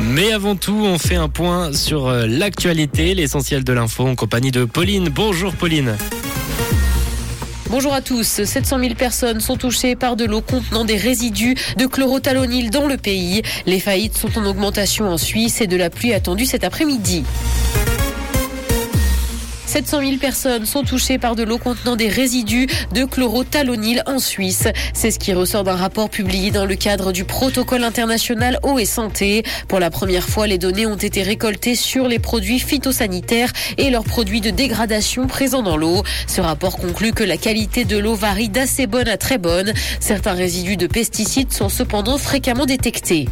Mais avant tout, on fait un point sur euh, l'actualité, l'essentiel de l'info en compagnie de Pauline. Bonjour Pauline. Bonjour à tous. 700 000 personnes sont touchées par de l'eau contenant des résidus de chlorothalonil dans le pays. Les faillites sont en augmentation en Suisse et de la pluie attendue cet après-midi. 700 000 personnes sont touchées par de l'eau contenant des résidus de chlorothalonil en Suisse. C'est ce qui ressort d'un rapport publié dans le cadre du protocole international eau et santé. Pour la première fois, les données ont été récoltées sur les produits phytosanitaires et leurs produits de dégradation présents dans l'eau. Ce rapport conclut que la qualité de l'eau varie d'assez bonne à très bonne. Certains résidus de pesticides sont cependant fréquemment détectés.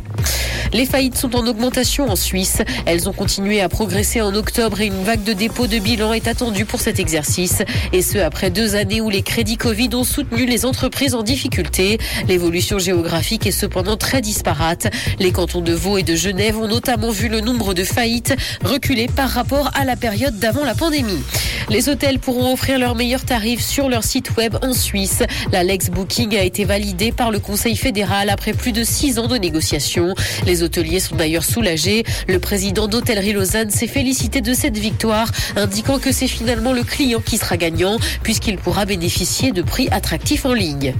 Les faillites sont en augmentation en Suisse. Elles ont continué à progresser en octobre et une vague de dépôt de bilan est attendue pour cet exercice. Et ce, après deux années où les crédits Covid ont soutenu les entreprises en difficulté. L'évolution géographique est cependant très disparate. Les cantons de Vaud et de Genève ont notamment vu le nombre de faillites reculer par rapport à la période d'avant la pandémie. Les hôtels pourront offrir leurs meilleurs tarifs sur leur site web en Suisse. La Lex Booking a été validée par le Conseil fédéral après plus de six ans de négociations. Hôteliers sont d'ailleurs soulagés. Le président d'Hôtellerie Lausanne s'est félicité de cette victoire, indiquant que c'est finalement le client qui sera gagnant puisqu'il pourra bénéficier de prix attractifs en ligne.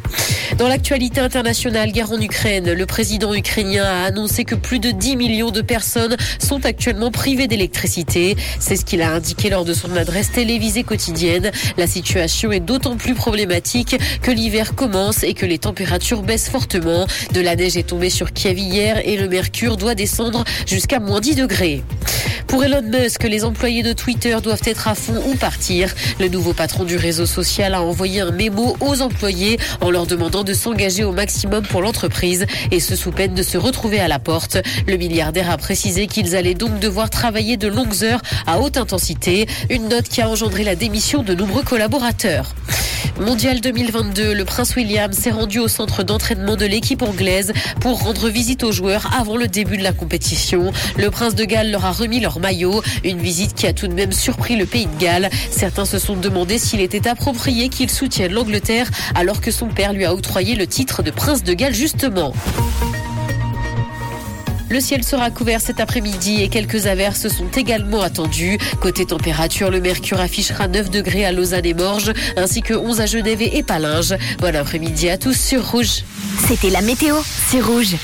Dans l'actualité internationale, guerre en Ukraine, le président ukrainien a annoncé que plus de 10 millions de personnes sont actuellement privées d'électricité. C'est ce qu'il a indiqué lors de son adresse télévisée quotidienne. La situation est d'autant plus problématique que l'hiver commence et que les températures baissent fortement. De la neige est tombée sur Kiev hier et le doit descendre jusqu'à moins 10 degrés. Pour Elon Musk, les employés de Twitter doivent être à fond ou partir. Le nouveau patron du réseau social a envoyé un mémo aux employés en leur demandant de s'engager au maximum pour l'entreprise et ce sous peine de se retrouver à la porte. Le milliardaire a précisé qu'ils allaient donc devoir travailler de longues heures à haute intensité, une note qui a engendré la démission de nombreux collaborateurs. Mondial 2022, le prince William s'est rendu au centre d'entraînement de l'équipe anglaise pour rendre visite aux joueurs avant le début de la compétition. Le prince de Galles leur a remis leur maillot, une visite qui a tout de même surpris le pays de Galles. Certains se sont demandé s'il était approprié qu'il soutienne l'Angleterre alors que son père lui a octroyé le titre de prince de Galles justement. Le ciel sera couvert cet après-midi et quelques averses sont également attendues. Côté température, le mercure affichera 9 degrés à Lausanne et Morges, ainsi que 11 à Genève et Palinges. Bon après-midi à tous sur Rouge. C'était la météo, c'est Rouge.